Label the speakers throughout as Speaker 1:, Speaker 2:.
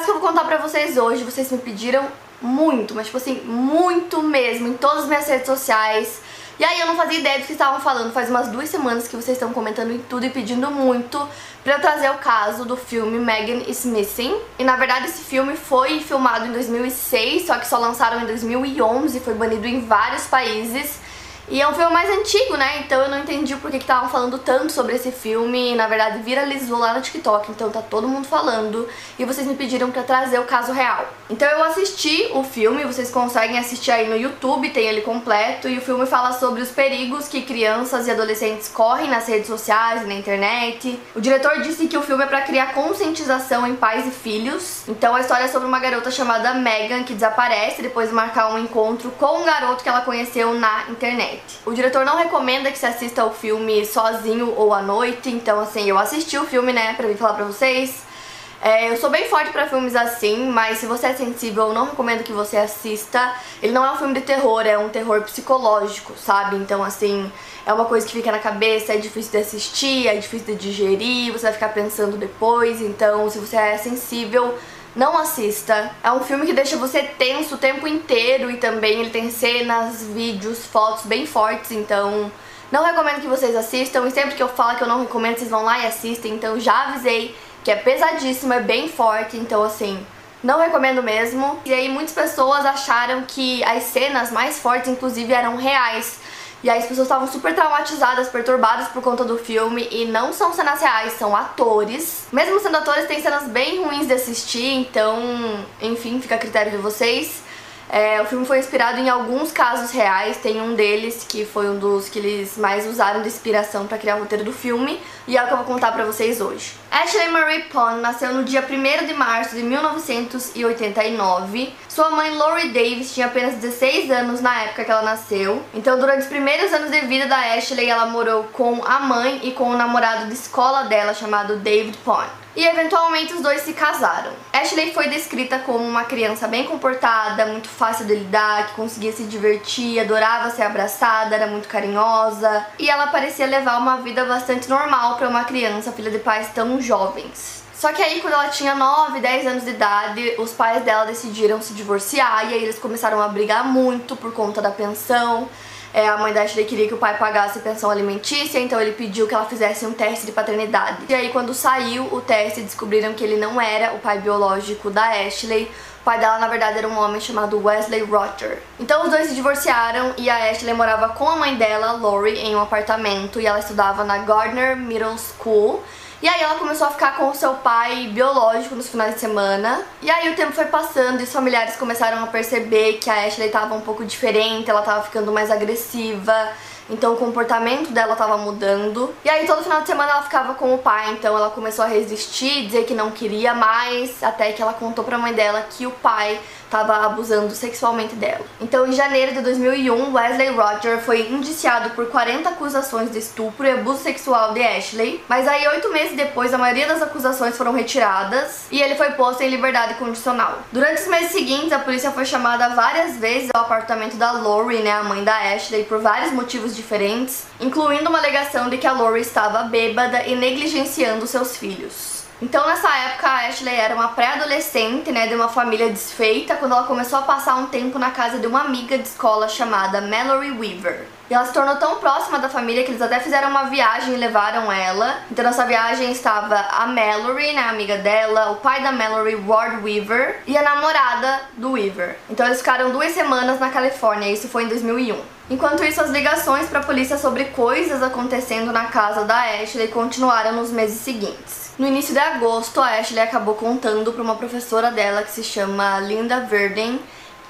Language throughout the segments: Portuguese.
Speaker 1: Caso que eu vou contar pra vocês hoje, vocês me pediram muito, mas tipo assim, muito mesmo, em todas as minhas redes sociais. E aí eu não fazia ideia do que estavam falando, faz umas duas semanas que vocês estão comentando em tudo e pedindo muito pra eu trazer o caso do filme Megan is Missing. E na verdade esse filme foi filmado em 2006, só que só lançaram em 2011, foi banido em vários países. E é um filme mais antigo, né? Então eu não entendi por que estavam falando tanto sobre esse filme. Na verdade, viralizou lá no TikTok, então tá todo mundo falando. E vocês me pediram pra trazer o caso real. Então eu assisti o filme, vocês conseguem assistir aí no YouTube, tem ele completo. E o filme fala sobre os perigos que crianças e adolescentes correm nas redes sociais e na internet. O diretor disse que o filme é pra criar conscientização em pais e filhos. Então a história é sobre uma garota chamada Megan que desaparece depois de marcar um encontro com um garoto que ela conheceu na internet. O diretor não recomenda que se assista o filme sozinho ou à noite, então assim, eu assisti o filme, né, pra vir falar pra vocês. É, eu sou bem forte pra filmes assim, mas se você é sensível, eu não recomendo que você assista. Ele não é um filme de terror, é um terror psicológico, sabe? Então, assim, é uma coisa que fica na cabeça, é difícil de assistir, é difícil de digerir, você vai ficar pensando depois. Então, se você é sensível, não assista. É um filme que deixa você tenso o tempo inteiro e também ele tem cenas, vídeos, fotos bem fortes, então não recomendo que vocês assistam. E sempre que eu falo que eu não recomendo, vocês vão lá e assistem. Então já avisei que é pesadíssimo, é bem forte, então assim, não recomendo mesmo. E aí muitas pessoas acharam que as cenas mais fortes, inclusive, eram reais. E aí as pessoas estavam super traumatizadas, perturbadas por conta do filme e não são cenas reais, são atores. Mesmo sendo atores, tem cenas bem ruins de assistir, então, enfim, fica a critério de vocês. É, o filme foi inspirado em alguns casos reais, tem um deles que foi um dos que eles mais usaram de inspiração para criar o roteiro do filme, e é o que eu vou contar pra vocês hoje. Ashley Marie Pond nasceu no dia 1 de março de 1989. Sua mãe, Lori Davis, tinha apenas 16 anos na época que ela nasceu. Então, durante os primeiros anos de vida da Ashley, ela morou com a mãe e com o namorado de escola dela, chamado David Pond e eventualmente os dois se casaram. Ashley foi descrita como uma criança bem comportada, muito fácil de lidar, que conseguia se divertir, adorava ser abraçada, era muito carinhosa e ela parecia levar uma vida bastante normal para uma criança filha de pais tão jovens. Só que aí, quando ela tinha 9, 10 anos de idade, os pais dela decidiram se divorciar e aí eles começaram a brigar muito por conta da pensão. É, a mãe da Ashley queria que o pai pagasse pensão alimentícia, então ele pediu que ela fizesse um teste de paternidade. E aí, quando saiu o teste, descobriram que ele não era o pai biológico da Ashley. O pai dela, na verdade, era um homem chamado Wesley Rotter. Então, os dois se divorciaram e a Ashley morava com a mãe dela, Lori, em um apartamento e ela estudava na Gardner Middle School. E aí ela começou a ficar com o seu pai biológico nos finais de semana. E aí o tempo foi passando e os familiares começaram a perceber que a Ashley estava um pouco diferente, ela estava ficando mais agressiva. Então o comportamento dela estava mudando. E aí todo final de semana ela ficava com o pai, então ela começou a resistir, dizer que não queria mais, até que ela contou pra mãe dela que o pai estava abusando sexualmente dela. Então, em janeiro de 2001, Wesley Roger foi indiciado por 40 acusações de estupro e abuso sexual de Ashley, mas aí oito meses depois a maioria das acusações foram retiradas e ele foi posto em liberdade condicional. Durante os meses seguintes, a polícia foi chamada várias vezes ao apartamento da Lori, né, a mãe da Ashley, por vários motivos diferentes, incluindo uma alegação de que a Lori estava bêbada e negligenciando seus filhos. Então nessa época a Ashley era uma pré-adolescente, né, de uma família desfeita, quando ela começou a passar um tempo na casa de uma amiga de escola chamada Mallory Weaver. E ela se tornou tão próxima da família que eles até fizeram uma viagem e levaram ela. Então nessa viagem estava a Mallory, né, a amiga dela, o pai da Mallory, Ward Weaver, e a namorada do Weaver. Então eles ficaram duas semanas na Califórnia, isso foi em 2001. Enquanto isso, as ligações para a polícia sobre coisas acontecendo na casa da Ashley continuaram nos meses seguintes. No início de agosto, a Ashley acabou contando para uma professora dela que se chama Linda Verden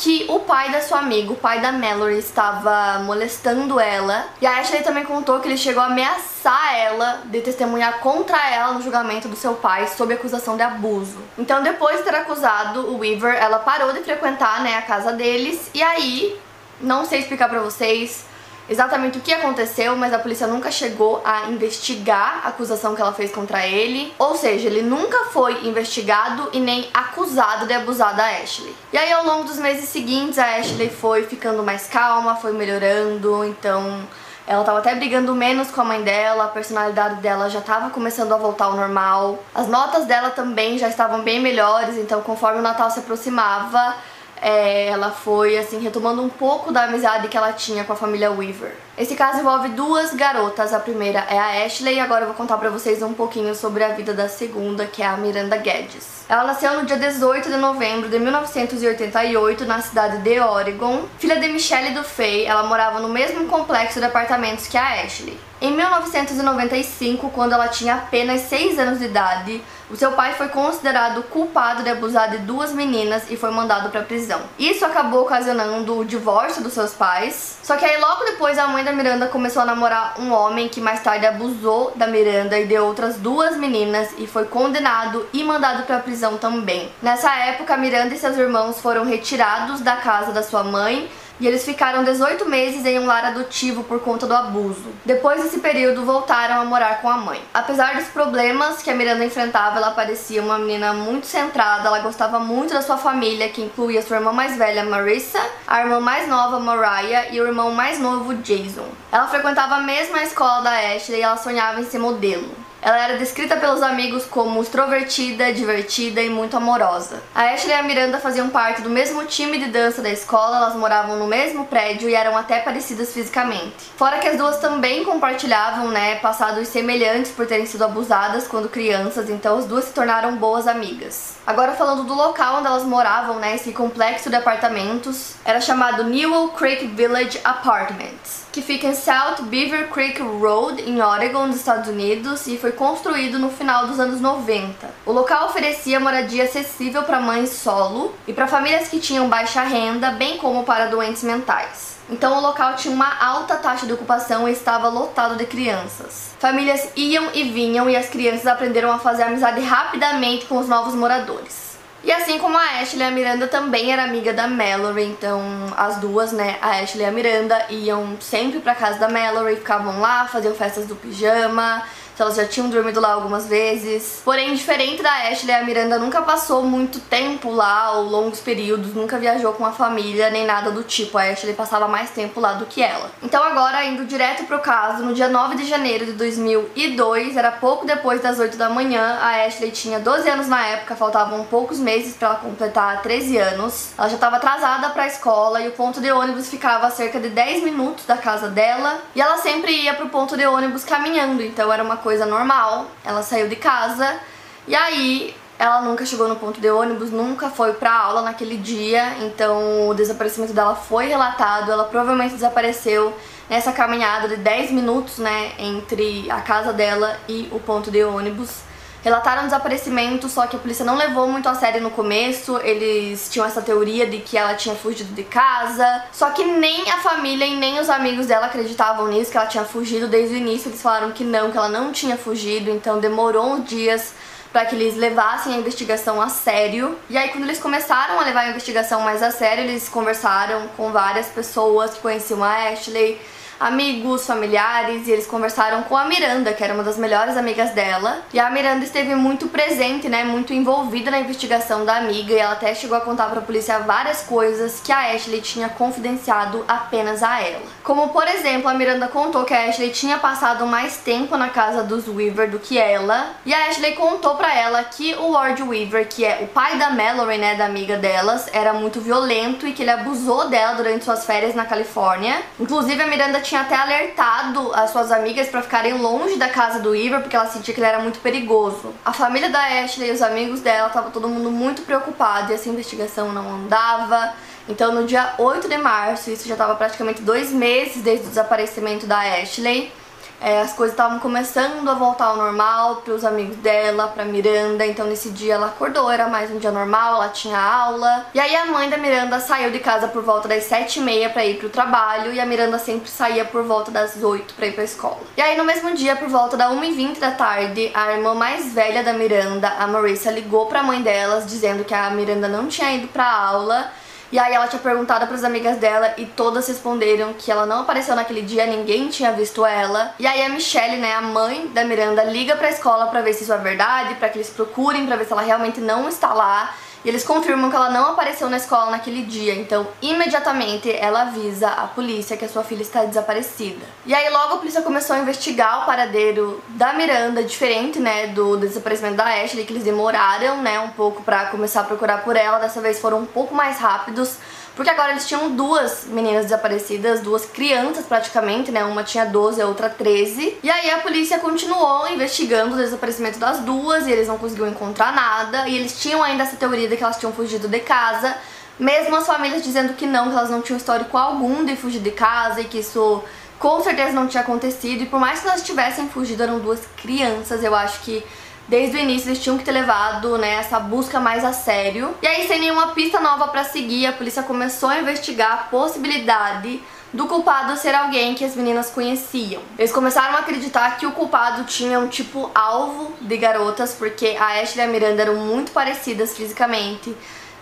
Speaker 1: que o pai da sua amiga, o pai da Mallory, estava molestando ela. E a Ashley também contou que ele chegou a ameaçar ela de testemunhar contra ela no julgamento do seu pai sob acusação de abuso. Então, depois de ter acusado o Weaver, ela parou de frequentar né, a casa deles. E aí, não sei explicar pra vocês, exatamente o que aconteceu, mas a polícia nunca chegou a investigar a acusação que ela fez contra ele. Ou seja, ele nunca foi investigado e nem acusado de abusar da Ashley. E aí, ao longo dos meses seguintes, a Ashley foi ficando mais calma, foi melhorando, então. Ela tava até brigando menos com a mãe dela, a personalidade dela já tava começando a voltar ao normal. As notas dela também já estavam bem melhores, então conforme o Natal se aproximava, é, ela foi assim retomando um pouco da amizade que ela tinha com a família Weaver. Esse caso envolve duas garotas, a primeira é a Ashley e agora eu vou contar pra vocês um pouquinho sobre a vida da segunda, que é a Miranda Guedes. Ela nasceu no dia 18 de novembro de 1988 na cidade de Oregon. Filha de Michelle Dufay, ela morava no mesmo complexo de apartamentos que a Ashley. Em 1995, quando ela tinha apenas 6 anos de idade, o seu pai foi considerado culpado de abusar de duas meninas e foi mandado para prisão. Isso acabou ocasionando o divórcio dos seus pais. Só que aí logo depois a mãe da Miranda começou a namorar um homem que mais tarde abusou da Miranda e de outras duas meninas e foi condenado e mandado para prisão também. Nessa época, Miranda e seus irmãos foram retirados da casa da sua mãe e eles ficaram 18 meses em um lar adotivo por conta do abuso. Depois desse período, voltaram a morar com a mãe. Apesar dos problemas que a Miranda enfrentava, ela parecia uma menina muito centrada, ela gostava muito da sua família, que incluía sua irmã mais velha, Marissa, a irmã mais nova, Mariah, e o irmão mais novo, Jason. Ela frequentava a mesma escola da Ashley e ela sonhava em ser modelo. Ela era descrita pelos amigos como extrovertida, divertida e muito amorosa. A Ashley e a Miranda faziam parte do mesmo time de dança da escola, elas moravam no mesmo prédio e eram até parecidas fisicamente. Fora que as duas também compartilhavam, né, passados semelhantes por terem sido abusadas quando crianças, então as duas se tornaram boas amigas. Agora falando do local onde elas moravam, né, esse complexo de apartamentos, era chamado Newell Creek Village Apartments, que fica em South Beaver Creek Road, em Oregon, nos Estados Unidos, e foi construído no final dos anos 90. O local oferecia moradia acessível para mães solo e para famílias que tinham baixa renda, bem como para doentes mentais. Então o local tinha uma alta taxa de ocupação e estava lotado de crianças. Famílias iam e vinham e as crianças aprenderam a fazer amizade rapidamente com os novos moradores. E assim como a Ashley, a Miranda também era amiga da Mallory, então as duas, né, a Ashley e a Miranda, iam sempre pra casa da Mallory, ficavam lá, faziam festas do pijama, que elas já tinham dormido lá algumas vezes. Porém, diferente da Ashley, a Miranda nunca passou muito tempo lá, ou longos períodos, nunca viajou com a família, nem nada do tipo. A Ashley passava mais tempo lá do que ela. Então agora, indo direto pro caso, no dia 9 de janeiro de 2002, era pouco depois das 8 da manhã, a Ashley tinha 12 anos na época, faltavam poucos meses para ela completar 13 anos. Ela já estava atrasada para a escola e o ponto de ônibus ficava a cerca de 10 minutos da casa dela, e ela sempre ia pro ponto de ônibus caminhando, então era uma coisa coisa normal. Ela saiu de casa e aí ela nunca chegou no ponto de ônibus, nunca foi pra aula naquele dia, então o desaparecimento dela foi relatado. Ela provavelmente desapareceu nessa caminhada de 10 minutos, né, entre a casa dela e o ponto de ônibus relataram desaparecimento, só que a polícia não levou muito a sério no começo. Eles tinham essa teoria de que ela tinha fugido de casa. Só que nem a família e nem os amigos dela acreditavam nisso, que ela tinha fugido desde o início. Eles falaram que não, que ela não tinha fugido, então demorou uns dias para que eles levassem a investigação a sério. E aí quando eles começaram a levar a investigação mais a sério, eles conversaram com várias pessoas que conheciam a Ashley, amigos, familiares, e eles conversaram com a Miranda, que era uma das melhores amigas dela. E a Miranda esteve muito presente, né, muito envolvida na investigação da amiga, e ela até chegou a contar pra polícia várias coisas que a Ashley tinha confidenciado apenas a ela. Como, por exemplo, a Miranda contou que a Ashley tinha passado mais tempo na casa dos Weaver do que ela, e a Ashley contou pra ela que o Lord Weaver, que é o pai da Mallory, né, da amiga delas, era muito violento e que ele abusou dela durante suas férias na Califórnia. Inclusive, a Miranda tinha até alertado as suas amigas para ficarem longe da casa do Ivor porque ela sentia que ele era muito perigoso. A família da Ashley e os amigos dela tava todo mundo muito preocupado e essa investigação não andava. Então, no dia 8 de março, isso já estava praticamente dois meses desde o desaparecimento da Ashley, é, as coisas estavam começando a voltar ao normal para os amigos dela, para Miranda. Então nesse dia ela acordou, era mais um dia normal, ela tinha aula. E aí a mãe da Miranda saiu de casa por volta das sete e meia para ir pro trabalho e a Miranda sempre saía por volta das oito para ir pra escola. E aí no mesmo dia, por volta da 1h20 da tarde, a irmã mais velha da Miranda, a Marissa, ligou para a mãe delas dizendo que a Miranda não tinha ido pra aula e aí ela tinha perguntado para as amigas dela e todas responderam que ela não apareceu naquele dia, ninguém tinha visto ela. E aí a Michelle, né, a mãe da Miranda, liga para a escola para ver se isso é verdade, para que eles procurem, para ver se ela realmente não está lá. E eles confirmam que ela não apareceu na escola naquele dia, então imediatamente ela avisa a polícia que a sua filha está desaparecida. E aí logo a polícia começou a investigar o paradeiro da Miranda, diferente, né, do desaparecimento da Ashley, que eles demoraram, né, um pouco para começar a procurar por ela, dessa vez foram um pouco mais rápidos. Porque agora eles tinham duas meninas desaparecidas, duas crianças praticamente, né? Uma tinha 12, a outra 13. E aí a polícia continuou investigando o desaparecimento das duas e eles não conseguiram encontrar nada. E eles tinham ainda essa teoria de que elas tinham fugido de casa. Mesmo as famílias dizendo que não, que elas não tinham histórico algum de fugir de casa e que isso com certeza não tinha acontecido. E por mais que elas tivessem fugido, eram duas crianças, eu acho que Desde o início eles tinham que ter levado né, essa busca mais a sério. E aí, sem nenhuma pista nova para seguir, a polícia começou a investigar a possibilidade do culpado ser alguém que as meninas conheciam. Eles começaram a acreditar que o culpado tinha um tipo alvo de garotas, porque a Ashley e a Miranda eram muito parecidas fisicamente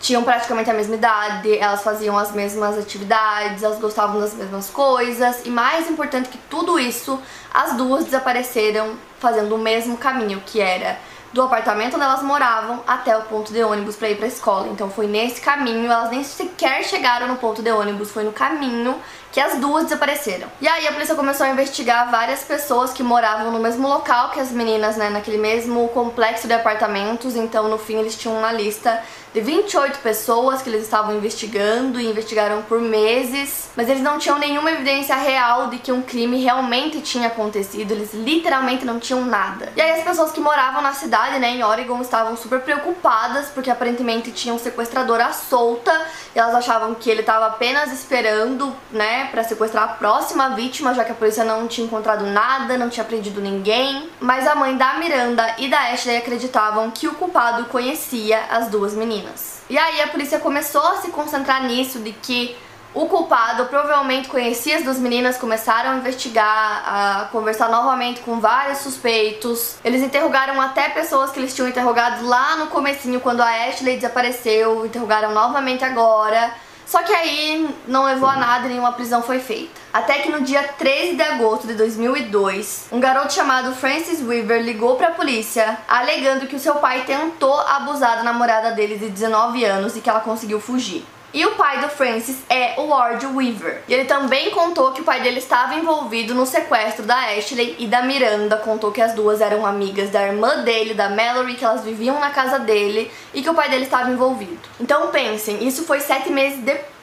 Speaker 1: tinham praticamente a mesma idade, elas faziam as mesmas atividades, elas gostavam das mesmas coisas e mais importante que tudo isso, as duas desapareceram fazendo o mesmo caminho, que era do apartamento onde elas moravam até o ponto de ônibus para ir para a escola. Então foi nesse caminho, elas nem sequer chegaram no ponto de ônibus, foi no caminho que as duas desapareceram. E aí a polícia começou a investigar várias pessoas que moravam no mesmo local que as meninas, né, naquele mesmo complexo de apartamentos. Então no fim eles tinham uma lista de 28 pessoas que eles estavam investigando e investigaram por meses, mas eles não tinham nenhuma evidência real de que um crime realmente tinha acontecido, eles literalmente não tinham nada. E aí as pessoas que moravam na cidade, né, em Oregon, estavam super preocupadas porque aparentemente tinha um sequestrador à solta e elas achavam que ele estava apenas esperando, né, para sequestrar a próxima vítima, já que a polícia não tinha encontrado nada, não tinha prendido ninguém. Mas a mãe da Miranda e da Ashley acreditavam que o culpado conhecia as duas meninas E aí a polícia começou a se concentrar nisso, de que o culpado provavelmente conhecia as duas meninas, começaram a investigar, a conversar novamente com vários suspeitos. Eles interrogaram até pessoas que eles tinham interrogado lá no comecinho, quando a Ashley desapareceu, interrogaram novamente agora. Só que aí não levou a nada e nenhuma prisão foi feita. Até que no dia 13 de agosto de 2002, um garoto chamado Francis Weaver ligou para a polícia alegando que o seu pai tentou abusar da namorada dele de 19 anos e que ela conseguiu fugir. E o pai do Francis é o Ward Weaver. E ele também contou que o pai dele estava envolvido no sequestro da Ashley e da Miranda. Contou que as duas eram amigas da irmã dele, da Mallory, que elas viviam na casa dele e que o pai dele estava envolvido. Então pensem, isso foi sete meses depois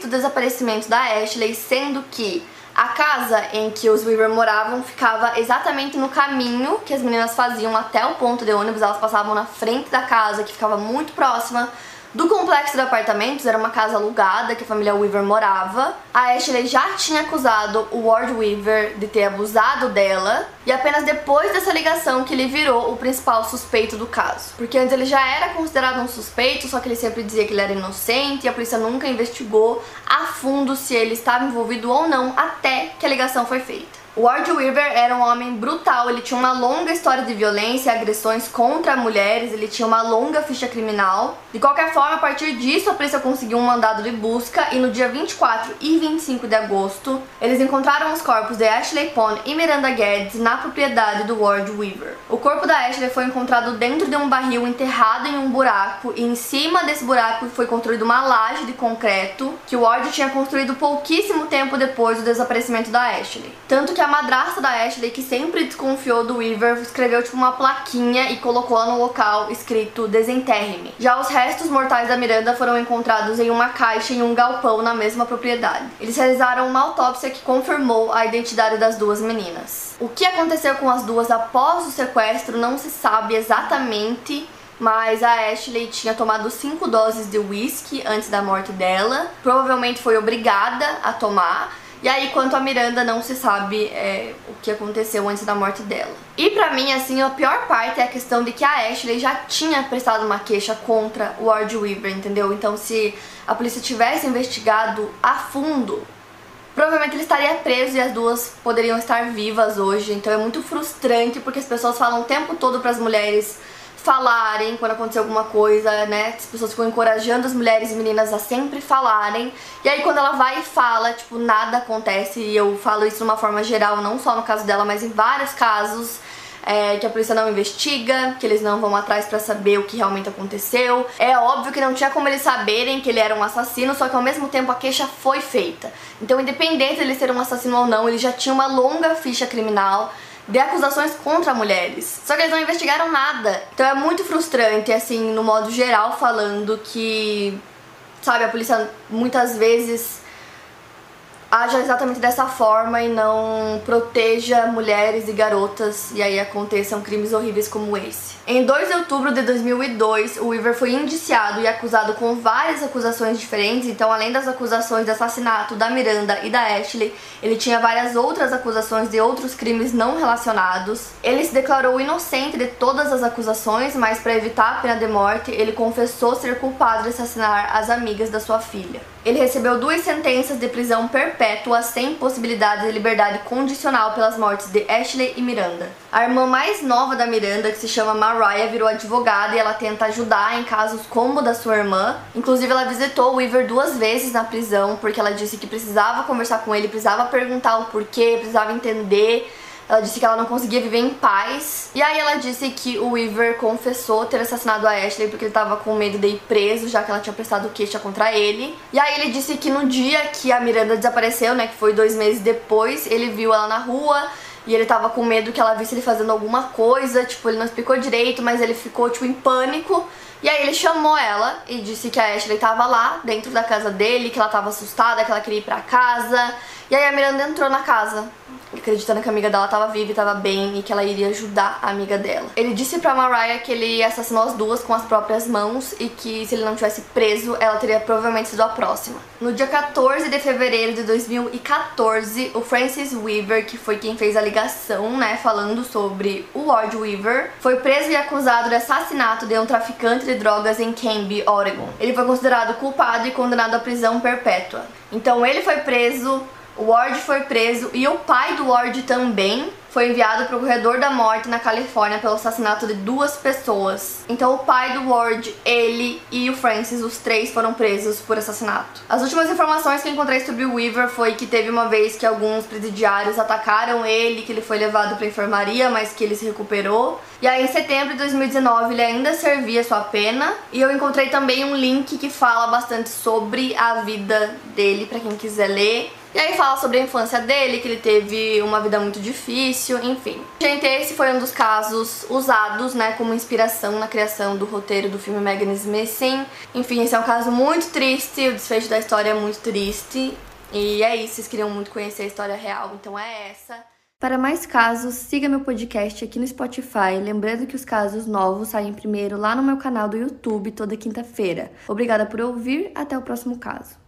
Speaker 1: do desaparecimento da Ashley, sendo que a casa em que os Weaver moravam ficava exatamente no caminho que as meninas faziam até o ponto de ônibus. Elas passavam na frente da casa, que ficava muito próxima do complexo de apartamentos, era uma casa alugada que a família Weaver morava. A Ashley já tinha acusado o Ward Weaver de ter abusado dela, e apenas depois dessa ligação que ele virou o principal suspeito do caso. Porque antes ele já era considerado um suspeito, só que ele sempre dizia que ele era inocente e a polícia nunca investigou a fundo se ele estava envolvido ou não até que a ligação foi feita. Ward Weaver era um homem brutal, ele tinha uma longa história de violência e agressões contra mulheres, ele tinha uma longa ficha criminal. De qualquer forma, a partir disso, a polícia conseguiu um mandado de busca e no dia 24 e 25 de agosto, eles encontraram os corpos de Ashley Pond e Miranda Guedes na propriedade do Ward Weaver. O corpo da Ashley foi encontrado dentro de um barril enterrado em um buraco e em cima desse buraco foi construída uma laje de concreto que o Ward tinha construído pouquíssimo tempo depois do desaparecimento da Ashley. Tanto que que a madrasta da Ashley, que sempre desconfiou do Weaver, escreveu tipo uma plaquinha e colocou lá no local escrito desenterre-me. Já os restos mortais da Miranda foram encontrados em uma caixa em um galpão na mesma propriedade. Eles realizaram uma autópsia que confirmou a identidade das duas meninas. O que aconteceu com as duas após o sequestro não se sabe exatamente mas a Ashley tinha tomado 5 doses de whisky antes da morte dela. Provavelmente foi obrigada a tomar E aí, quanto a Miranda, não se sabe é, o que aconteceu antes da morte dela. E pra mim, assim, a pior parte é a questão de que a Ashley já tinha prestado uma queixa contra o Ward Weaver, entendeu? Então, se a polícia tivesse investigado a fundo, provavelmente ele estaria preso e as duas poderiam estar vivas hoje. Então é muito frustrante porque as pessoas falam o tempo todo para as mulheres falarem quando acontecer alguma coisa, né? As pessoas ficam encorajando as mulheres e meninas a sempre falarem. E aí quando ela vai e fala, tipo, nada acontece. E eu falo isso de uma forma geral, não só no caso dela, mas em vários casos. É, que a polícia não investiga, que eles não vão atrás para saber o que realmente aconteceu. É óbvio que não tinha como eles saberem que ele era um assassino, só que ao mesmo tempo a queixa foi feita. Então, independente de ele ser um assassino ou não, ele já tinha uma longa ficha criminal de acusações contra mulheres. Só que eles não investigaram nada. Então é muito frustrante, assim, no modo geral, falando que, sabe, a polícia muitas vezes haja exatamente dessa forma e não proteja mulheres e garotas e aí aconteçam crimes horríveis como esse. Em 2 de outubro de 2002, o Weaver foi indiciado e acusado com várias acusações diferentes, então além das acusações de assassinato da Miranda e da Ashley, ele tinha várias outras acusações de outros crimes não relacionados. Ele se declarou inocente de todas as acusações, mas para evitar a pena de morte, ele confessou ser culpado de assassinar as amigas da sua filha. Ele recebeu duas sentenças de prisão perpétua sem possibilidade de liberdade condicional pelas mortes de Ashley e Miranda. A irmã mais nova da Miranda, que se chama Mariah, virou advogada e ela tenta ajudar em casos como o da sua irmã. Inclusive, ela visitou o Weaver duas vezes na prisão porque ela disse que precisava conversar com ele, precisava perguntar o porquê, precisava entender ela disse que ela não conseguia viver em paz. E aí ela disse que o Weaver confessou ter assassinado a Ashley porque ele tava com medo de ir preso, já que ela tinha prestado queixa contra ele. E aí ele disse que no dia que a Miranda desapareceu, né, que foi dois meses depois, ele viu ela na rua e ele tava com medo que ela visse ele fazendo alguma coisa, tipo, ele não explicou direito, mas ele ficou, tipo, em pânico. E aí ele chamou ela e disse que a Ashley tava lá, dentro da casa dele, que ela tava assustada, que ela queria ir pra casa. E aí a Miranda entrou na casa acreditando que a amiga dela tava viva e tava bem e que ela iria ajudar a amiga dela. Ele disse pra Mariah que ele assassinou as duas com as próprias mãos e que se ele não tivesse preso, ela teria provavelmente sido a próxima. No dia 14 de fevereiro de 2014, o Francis Weaver, que foi quem fez a ligação, né, falando sobre o Ward Weaver, foi preso e acusado de assassinato de um traficante de drogas em Canby, Oregon. Ele foi considerado culpado e condenado à prisão perpétua. Então ele foi preso o Ward foi preso e o pai do Ward também foi enviado para o corredor da morte na Califórnia pelo assassinato de duas pessoas. Então o pai do Ward, ele e o Francis, os três foram presos por assassinato. As últimas informações que encontrei sobre o Weaver foi que teve uma vez que alguns presidiários atacaram ele, que ele foi levado para enfermaria, mas que ele se recuperou. E aí em setembro de 2019 ele ainda servia sua pena. E eu encontrei também um link que fala bastante sobre a vida dele para quem quiser ler. E aí fala sobre a infância dele, que ele teve uma vida muito difícil, enfim. Gente, esse foi um dos casos usados, né, como inspiração na criação do roteiro do filme Megan Smith. Enfim, esse é um caso muito triste, o desfecho da história é muito triste. E é isso, vocês queriam muito conhecer a história real, então é essa. Para mais casos, siga meu podcast aqui no Spotify, lembrando que os casos novos saem primeiro lá no meu canal do YouTube toda quinta-feira. Obrigada por ouvir, até o próximo caso.